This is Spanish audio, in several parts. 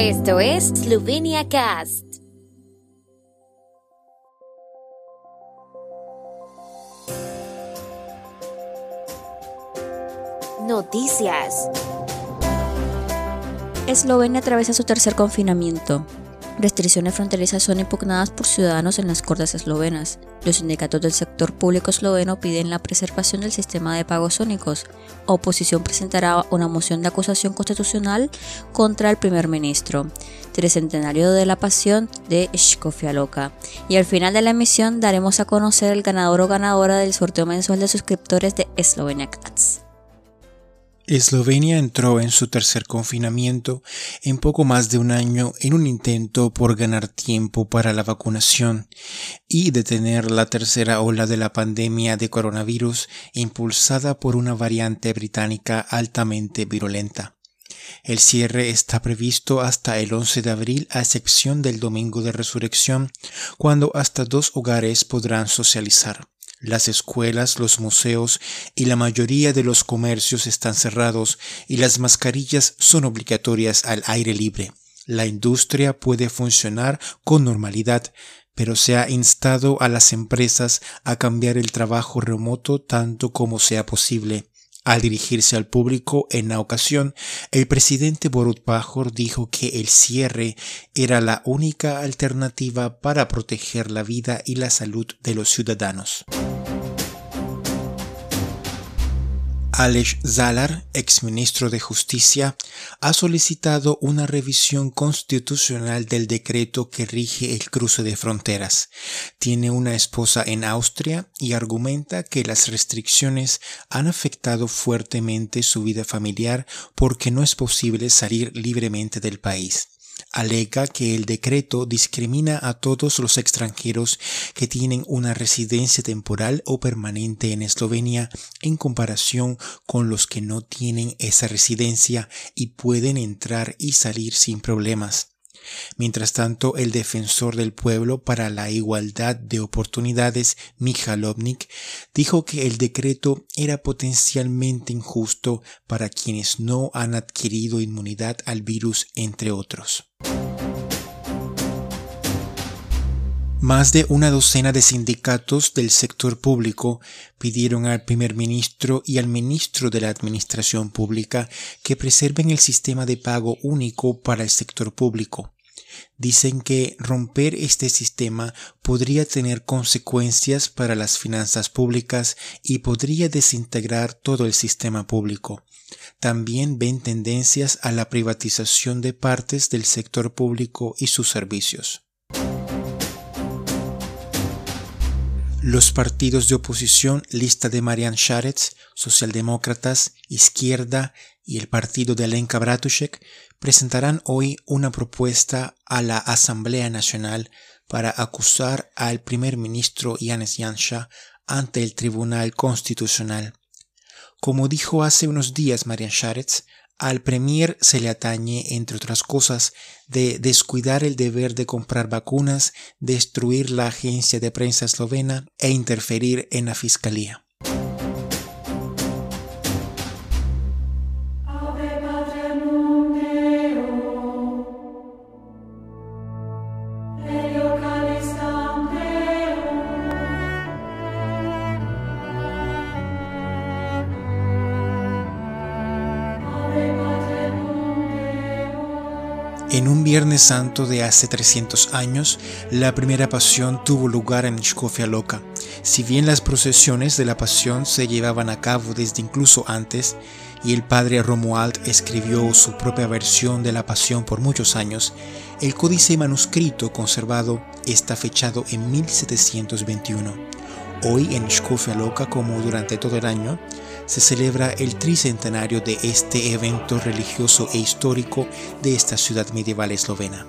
Esto es Slovenia Cast. Noticias. Eslovenia atraviesa su tercer confinamiento. Restricciones fronterizas son impugnadas por ciudadanos en las cortes eslovenas. Los sindicatos del sector público esloveno piden la preservación del sistema de pagos únicos. Oposición presentará una moción de acusación constitucional contra el primer ministro. Tricentenario de la pasión de Shkofia Loca. Y al final de la emisión daremos a conocer el ganador o ganadora del sorteo mensual de suscriptores de Slovenia Cats. Eslovenia entró en su tercer confinamiento en poco más de un año en un intento por ganar tiempo para la vacunación y detener la tercera ola de la pandemia de coronavirus impulsada por una variante británica altamente virulenta. El cierre está previsto hasta el 11 de abril a excepción del domingo de resurrección, cuando hasta dos hogares podrán socializar. Las escuelas, los museos y la mayoría de los comercios están cerrados y las mascarillas son obligatorias al aire libre. La industria puede funcionar con normalidad, pero se ha instado a las empresas a cambiar el trabajo remoto tanto como sea posible. Al dirigirse al público en la ocasión, el presidente Borut Pajor dijo que el cierre era la única alternativa para proteger la vida y la salud de los ciudadanos. Aleš Zalar, exministro de Justicia, ha solicitado una revisión constitucional del decreto que rige el cruce de fronteras. Tiene una esposa en Austria y argumenta que las restricciones han afectado fuertemente su vida familiar porque no es posible salir libremente del país alega que el decreto discrimina a todos los extranjeros que tienen una residencia temporal o permanente en Eslovenia en comparación con los que no tienen esa residencia y pueden entrar y salir sin problemas. Mientras tanto, el defensor del pueblo para la igualdad de oportunidades, Mijalovnik, dijo que el decreto era potencialmente injusto para quienes no han adquirido inmunidad al virus, entre otros. Más de una docena de sindicatos del sector público pidieron al primer ministro y al ministro de la Administración Pública que preserven el sistema de pago único para el sector público. Dicen que romper este sistema podría tener consecuencias para las finanzas públicas y podría desintegrar todo el sistema público. También ven tendencias a la privatización de partes del sector público y sus servicios. Los partidos de oposición, lista de Marian Sharetz, socialdemócratas, izquierda y el partido de Alenka Bratushek, presentarán hoy una propuesta a la Asamblea Nacional para acusar al primer ministro Yanis Yansha ante el Tribunal Constitucional. Como dijo hace unos días Marian Sharetz, al Premier se le atañe, entre otras cosas, de descuidar el deber de comprar vacunas, destruir la agencia de prensa eslovena e interferir en la fiscalía. En un Viernes Santo de hace 300 años, la primera pasión tuvo lugar en Shkofia Loka. Si bien las procesiones de la pasión se llevaban a cabo desde incluso antes, y el padre Romuald escribió su propia versión de la pasión por muchos años, el códice manuscrito conservado está fechado en 1721. Hoy en Shkofia Loka, como durante todo el año, se celebra el tricentenario de este evento religioso e histórico de esta ciudad medieval eslovena.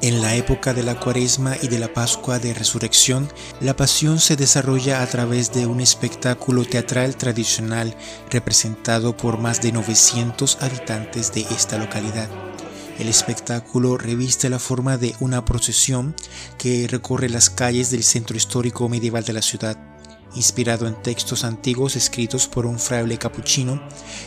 En la época de la Cuaresma y de la Pascua de Resurrección, la pasión se desarrolla a través de un espectáculo teatral tradicional representado por más de 900 habitantes de esta localidad. El espectáculo reviste la forma de una procesión que recorre las calles del centro histórico medieval de la ciudad Inspirado en textos antiguos escritos por un fraile capuchino,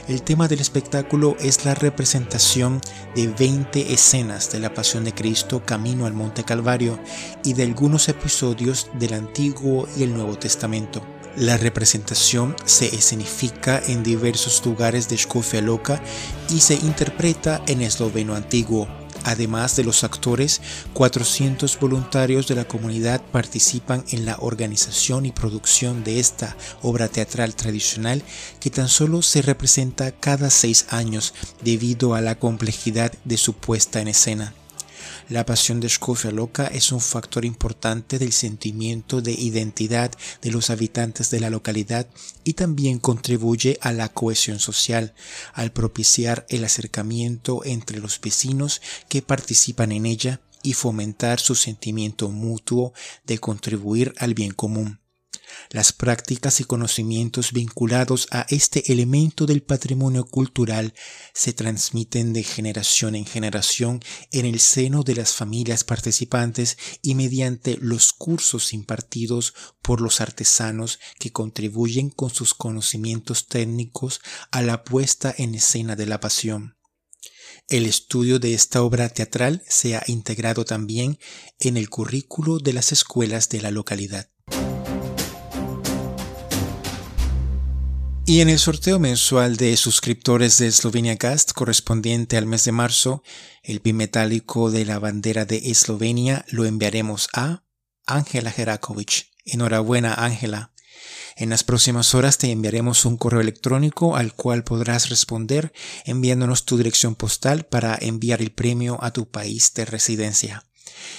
el tema del espectáculo es la representación de 20 escenas de la Pasión de Cristo camino al Monte Calvario y de algunos episodios del Antiguo y el Nuevo Testamento. La representación se escenifica en diversos lugares de Škofja Loka y se interpreta en esloveno antiguo. Además de los actores, 400 voluntarios de la comunidad participan en la organización y producción de esta obra teatral tradicional que tan solo se representa cada seis años debido a la complejidad de su puesta en escena. La pasión de Škofja Loca es un factor importante del sentimiento de identidad de los habitantes de la localidad y también contribuye a la cohesión social al propiciar el acercamiento entre los vecinos que participan en ella y fomentar su sentimiento mutuo de contribuir al bien común. Las prácticas y conocimientos vinculados a este elemento del patrimonio cultural se transmiten de generación en generación en el seno de las familias participantes y mediante los cursos impartidos por los artesanos que contribuyen con sus conocimientos técnicos a la puesta en escena de la pasión. El estudio de esta obra teatral se ha integrado también en el currículo de las escuelas de la localidad. Y en el sorteo mensual de suscriptores de Slovenia Cast correspondiente al mes de marzo, el bimetálico de la bandera de Eslovenia lo enviaremos a Ángela Herakovic. Enhorabuena, Ángela. En las próximas horas te enviaremos un correo electrónico al cual podrás responder enviándonos tu dirección postal para enviar el premio a tu país de residencia.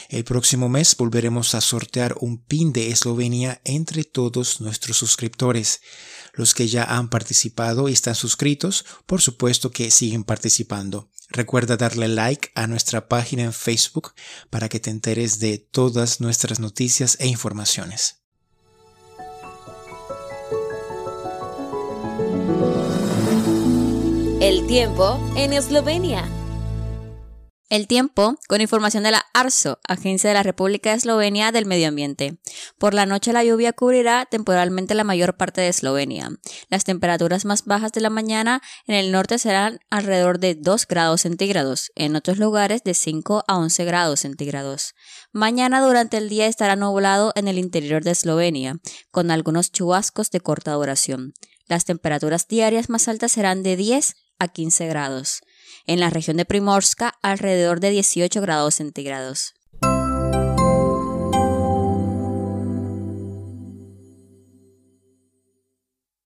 El próximo mes volveremos a sortear un pin de Eslovenia entre todos nuestros suscriptores. Los que ya han participado y están suscritos, por supuesto que siguen participando. Recuerda darle like a nuestra página en Facebook para que te enteres de todas nuestras noticias e informaciones. El tiempo en Eslovenia. El tiempo, con información de la ARSO, Agencia de la República de Eslovenia del Medio Ambiente. Por la noche la lluvia cubrirá temporalmente la mayor parte de Eslovenia. Las temperaturas más bajas de la mañana en el norte serán alrededor de 2 grados centígrados, en otros lugares de 5 a 11 grados centígrados. Mañana durante el día estará nublado en el interior de Eslovenia, con algunos chubascos de corta duración. Las temperaturas diarias más altas serán de 10 a 15 grados en la región de Primorska alrededor de 18 grados centígrados.